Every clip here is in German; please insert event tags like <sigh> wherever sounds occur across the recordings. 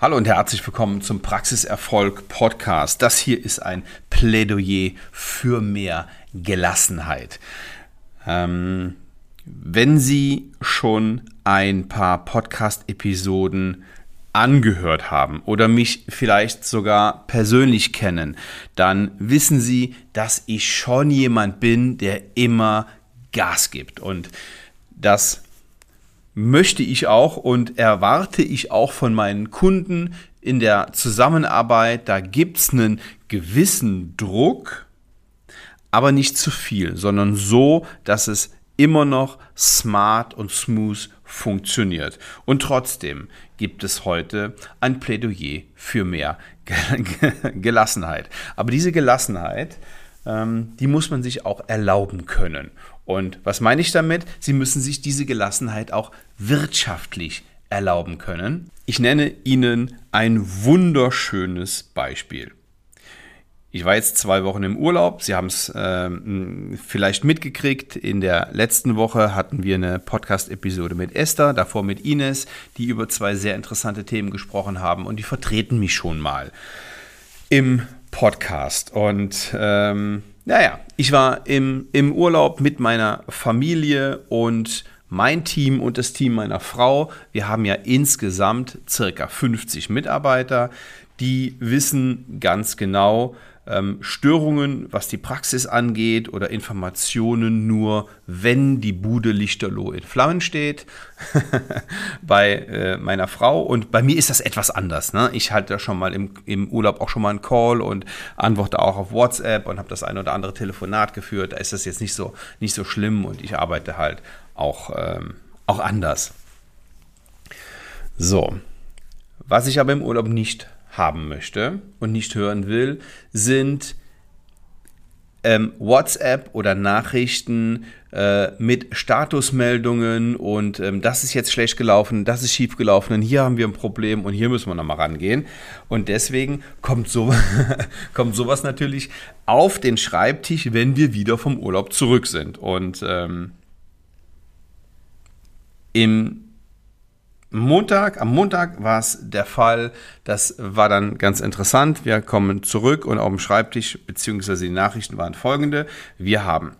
Hallo und herzlich willkommen zum Praxiserfolg Podcast. Das hier ist ein Plädoyer für mehr Gelassenheit. Ähm, wenn Sie schon ein paar Podcast-Episoden angehört haben oder mich vielleicht sogar persönlich kennen, dann wissen Sie, dass ich schon jemand bin, der immer Gas gibt. Und das möchte ich auch und erwarte ich auch von meinen Kunden in der Zusammenarbeit. Da gibt es einen gewissen Druck, aber nicht zu viel, sondern so, dass es immer noch smart und smooth funktioniert. Und trotzdem gibt es heute ein Plädoyer für mehr <laughs> Gelassenheit. Aber diese Gelassenheit, ähm, die muss man sich auch erlauben können. Und was meine ich damit? Sie müssen sich diese Gelassenheit auch wirtschaftlich erlauben können. Ich nenne Ihnen ein wunderschönes Beispiel. Ich war jetzt zwei Wochen im Urlaub. Sie haben es ähm, vielleicht mitgekriegt. In der letzten Woche hatten wir eine Podcast-Episode mit Esther, davor mit Ines, die über zwei sehr interessante Themen gesprochen haben und die vertreten mich schon mal im Podcast. Und ähm, naja, ich war im, im Urlaub mit meiner Familie und mein Team und das Team meiner Frau. Wir haben ja insgesamt circa 50 Mitarbeiter, die wissen ganz genau, ähm, Störungen, was die Praxis angeht oder Informationen nur, wenn die Bude lichterloh in Flammen steht. <laughs> bei äh, meiner Frau und bei mir ist das etwas anders. Ne? Ich halte schon mal im, im Urlaub auch schon mal einen Call und antworte auch auf WhatsApp und habe das ein oder andere Telefonat geführt. Da ist das jetzt nicht so, nicht so schlimm und ich arbeite halt auch, ähm, auch anders. So, was ich aber im Urlaub nicht haben möchte und nicht hören will, sind ähm, WhatsApp oder Nachrichten äh, mit Statusmeldungen und ähm, das ist jetzt schlecht gelaufen, das ist schief gelaufen und hier haben wir ein Problem und hier müssen wir nochmal rangehen. Und deswegen kommt, so, <laughs> kommt sowas natürlich auf den Schreibtisch, wenn wir wieder vom Urlaub zurück sind. Und ähm, im Montag, am Montag war es der Fall, das war dann ganz interessant. Wir kommen zurück und auf dem Schreibtisch, beziehungsweise die Nachrichten waren folgende. Wir haben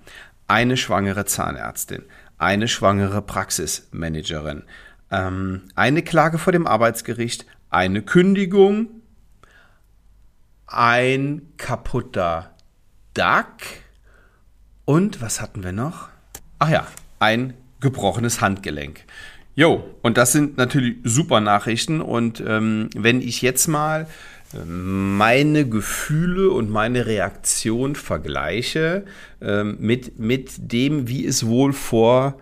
eine schwangere Zahnärztin, eine schwangere Praxismanagerin, ähm, eine Klage vor dem Arbeitsgericht, eine Kündigung, ein kaputter Duck und was hatten wir noch? Ach ja, ein gebrochenes Handgelenk. Jo, und das sind natürlich super Nachrichten. Und ähm, wenn ich jetzt mal ähm, meine Gefühle und meine Reaktion vergleiche ähm, mit, mit dem, wie es wohl vor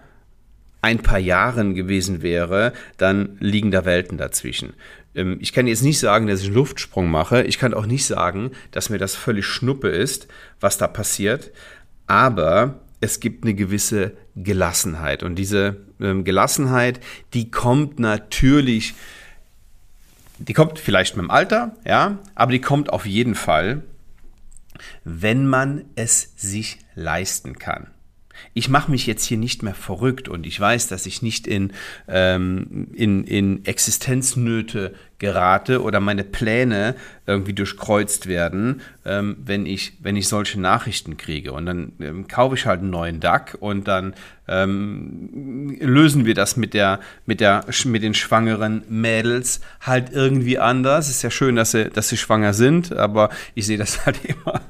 ein paar Jahren gewesen wäre, dann liegen da Welten dazwischen. Ähm, ich kann jetzt nicht sagen, dass ich einen Luftsprung mache. Ich kann auch nicht sagen, dass mir das völlig schnuppe ist, was da passiert. Aber es gibt eine gewisse Gelassenheit. Und diese ähm, Gelassenheit, die kommt natürlich, die kommt vielleicht mit dem Alter, ja, aber die kommt auf jeden Fall, wenn man es sich leisten kann ich mache mich jetzt hier nicht mehr verrückt und ich weiß, dass ich nicht in, ähm, in, in Existenznöte gerate oder meine Pläne irgendwie durchkreuzt werden, ähm, wenn, ich, wenn ich solche Nachrichten kriege. Und dann ähm, kaufe ich halt einen neuen DAC und dann ähm, lösen wir das mit, der, mit, der, mit den schwangeren Mädels halt irgendwie anders. Ist ja schön, dass sie, dass sie schwanger sind, aber ich sehe das <laughs> halt immer,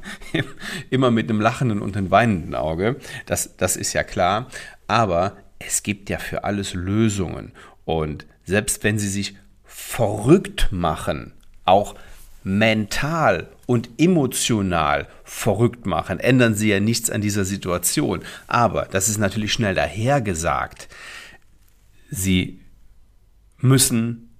immer mit einem lachenden und einem weinenden Auge. Das, das ist ja klar. Aber es gibt ja für alles Lösungen. Und selbst wenn sie sich verrückt machen, auch mental und emotional verrückt machen, ändern sie ja nichts an dieser Situation. Aber, das ist natürlich schnell dahergesagt, sie müssen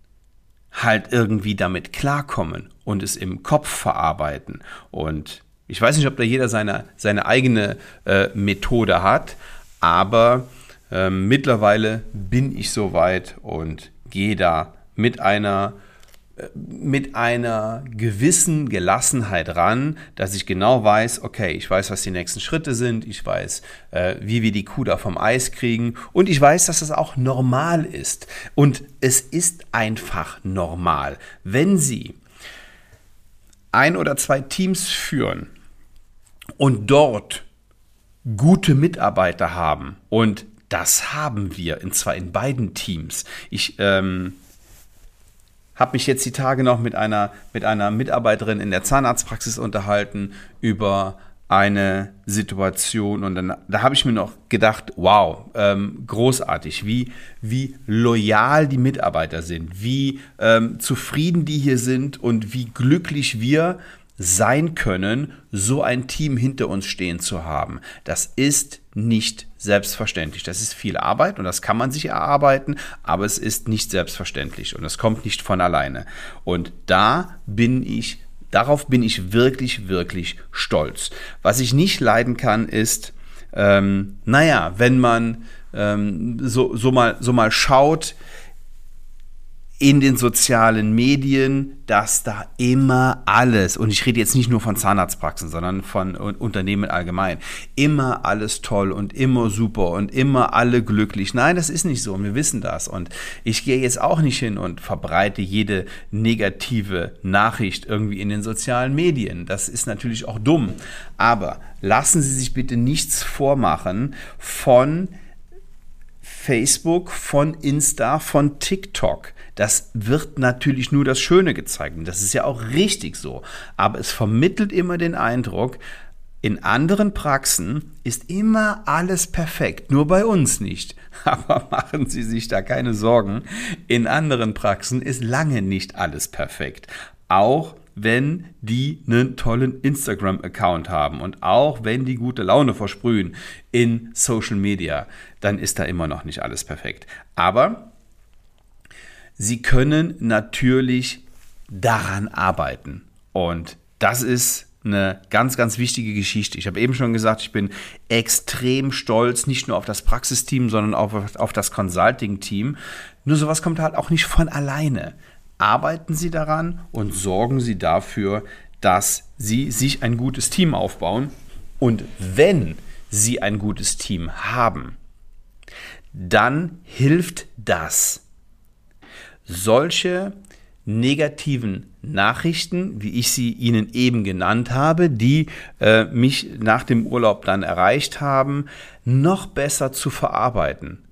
halt irgendwie damit klarkommen und es im Kopf verarbeiten. Und ich weiß nicht, ob da jeder seine, seine eigene äh, Methode hat, aber äh, mittlerweile bin ich soweit und gehe da mit einer mit einer gewissen Gelassenheit ran, dass ich genau weiß, okay, ich weiß, was die nächsten Schritte sind, ich weiß, äh, wie wir die Kuh da vom Eis kriegen und ich weiß, dass es auch normal ist. Und es ist einfach normal, wenn Sie ein oder zwei Teams führen und dort gute Mitarbeiter haben und das haben wir, und zwar in beiden Teams. Ich ähm, habe mich jetzt die Tage noch mit einer, mit einer Mitarbeiterin in der Zahnarztpraxis unterhalten über eine Situation und dann da habe ich mir noch gedacht, wow, ähm, großartig, wie, wie loyal die Mitarbeiter sind, wie ähm, zufrieden die hier sind und wie glücklich wir sein können, so ein Team hinter uns stehen zu haben. Das ist nicht selbstverständlich. Das ist viel Arbeit und das kann man sich erarbeiten, aber es ist nicht selbstverständlich und es kommt nicht von alleine. Und da bin ich, darauf bin ich wirklich, wirklich stolz. Was ich nicht leiden kann, ist, ähm, naja, wenn man ähm, so, so, mal, so mal schaut, in den sozialen Medien, dass da immer alles, und ich rede jetzt nicht nur von Zahnarztpraxen, sondern von Unternehmen allgemein, immer alles toll und immer super und immer alle glücklich. Nein, das ist nicht so und wir wissen das. Und ich gehe jetzt auch nicht hin und verbreite jede negative Nachricht irgendwie in den sozialen Medien. Das ist natürlich auch dumm. Aber lassen Sie sich bitte nichts vormachen von Facebook, von Insta, von TikTok. Das wird natürlich nur das Schöne gezeigt. Und das ist ja auch richtig so. Aber es vermittelt immer den Eindruck, in anderen Praxen ist immer alles perfekt, nur bei uns nicht. <laughs> Aber machen Sie sich da keine Sorgen. In anderen Praxen ist lange nicht alles perfekt. Auch wenn die einen tollen Instagram-Account haben und auch wenn die gute Laune versprühen in Social Media, dann ist da immer noch nicht alles perfekt. Aber sie können natürlich daran arbeiten. Und das ist eine ganz, ganz wichtige Geschichte. Ich habe eben schon gesagt, ich bin extrem stolz, nicht nur auf das Praxisteam, sondern auch auf das Consulting-Team. Nur sowas kommt halt auch nicht von alleine arbeiten Sie daran und sorgen Sie dafür, dass Sie sich ein gutes Team aufbauen. Und wenn Sie ein gutes Team haben, dann hilft das. Solche negativen Nachrichten, wie ich sie Ihnen eben genannt habe, die äh, mich nach dem Urlaub dann erreicht haben, noch besser zu verarbeiten.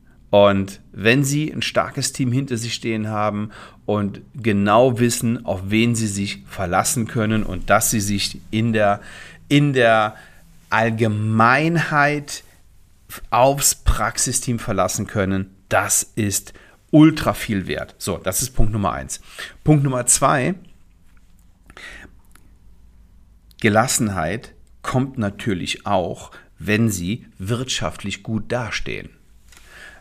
Und wenn Sie ein starkes Team hinter sich stehen haben und genau wissen, auf wen Sie sich verlassen können und dass Sie sich in der, in der Allgemeinheit aufs Praxisteam verlassen können, das ist ultra viel wert. So, das ist Punkt Nummer eins. Punkt Nummer zwei, Gelassenheit kommt natürlich auch, wenn Sie wirtschaftlich gut dastehen.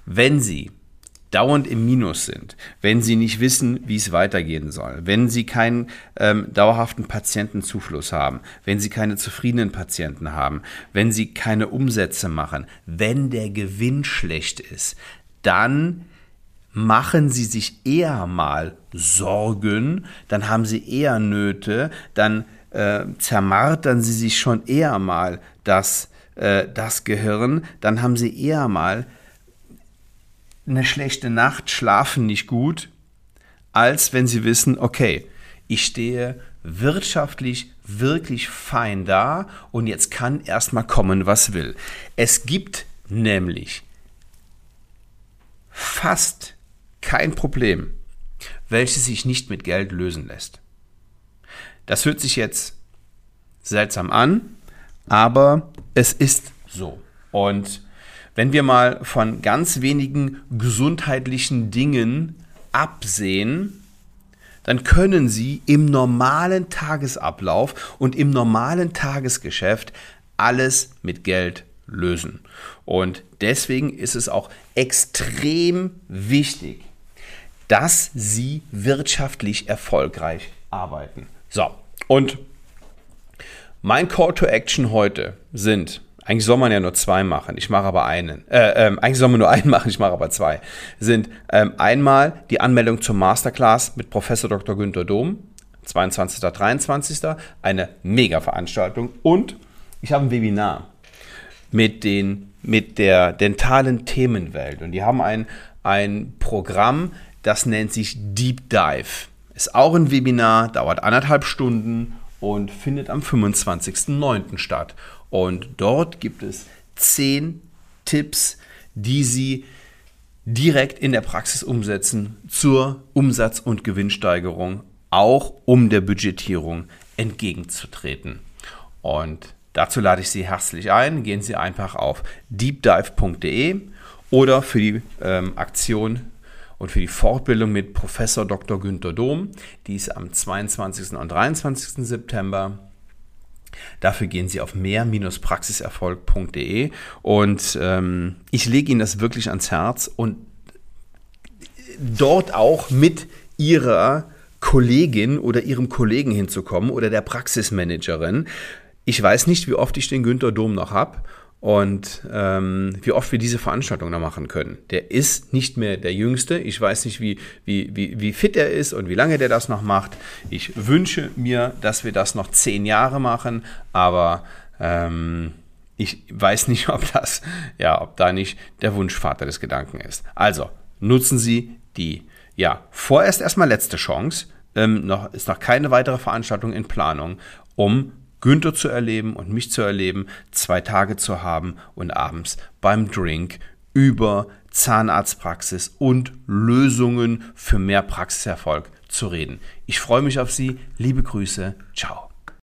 Wenn Sie dauernd im Minus sind, wenn Sie nicht wissen, wie es weitergehen soll, wenn Sie keinen ähm, dauerhaften Patientenzufluss haben, wenn Sie keine zufriedenen Patienten haben, wenn Sie keine Umsätze machen, wenn der Gewinn schlecht ist, dann machen Sie sich eher mal Sorgen, dann haben Sie eher Nöte, dann äh, zermartern Sie sich schon eher mal das, äh, das Gehirn, dann haben Sie eher mal eine schlechte Nacht, schlafen nicht gut, als wenn sie wissen, okay, ich stehe wirtschaftlich wirklich fein da und jetzt kann erstmal kommen, was will. Es gibt nämlich fast kein Problem, welches sich nicht mit Geld lösen lässt. Das hört sich jetzt seltsam an, aber es ist so. Und wenn wir mal von ganz wenigen gesundheitlichen Dingen absehen, dann können Sie im normalen Tagesablauf und im normalen Tagesgeschäft alles mit Geld lösen. Und deswegen ist es auch extrem wichtig, dass Sie wirtschaftlich erfolgreich arbeiten. So, und mein Call to Action heute sind eigentlich soll man ja nur zwei machen, ich mache aber einen. Äh, ähm, eigentlich soll man nur <laughs> einen machen, ich mache aber zwei. Sind ähm, einmal die Anmeldung zur Masterclass mit Professor Dr. Günter Dom, 22. 23. Eine Mega-Veranstaltung. Und ich habe ein Webinar mit, den, mit der dentalen Themenwelt. Und die haben ein, ein Programm, das nennt sich Deep Dive. Ist auch ein Webinar, dauert anderthalb Stunden und findet am 25.09. statt. Und dort gibt es zehn Tipps, die Sie direkt in der Praxis umsetzen zur Umsatz- und Gewinnsteigerung, auch um der Budgetierung entgegenzutreten. Und dazu lade ich Sie herzlich ein. Gehen Sie einfach auf deepdive.de oder für die ähm, Aktion und für die Fortbildung mit Professor Dr. Günter Dom, die ist am 22. und 23. September. Dafür gehen Sie auf mehr-praxiserfolg.de und ähm, ich lege Ihnen das wirklich ans Herz und dort auch mit Ihrer Kollegin oder Ihrem Kollegen hinzukommen oder der Praxismanagerin. Ich weiß nicht, wie oft ich den Günter Dom noch habe und ähm, wie oft wir diese Veranstaltung noch machen können. Der ist nicht mehr der Jüngste. Ich weiß nicht, wie, wie, wie, wie fit er ist und wie lange der das noch macht. Ich wünsche mir, dass wir das noch zehn Jahre machen, aber ähm, ich weiß nicht, <laughs> ob das, ja, ob da nicht der Wunschvater des Gedanken ist. Also nutzen Sie die, ja, vorerst erstmal letzte Chance. Ähm, noch, ist noch keine weitere Veranstaltung in Planung, um Günther zu erleben und mich zu erleben, zwei Tage zu haben und abends beim Drink über Zahnarztpraxis und Lösungen für mehr Praxiserfolg zu reden. Ich freue mich auf Sie. Liebe Grüße. Ciao.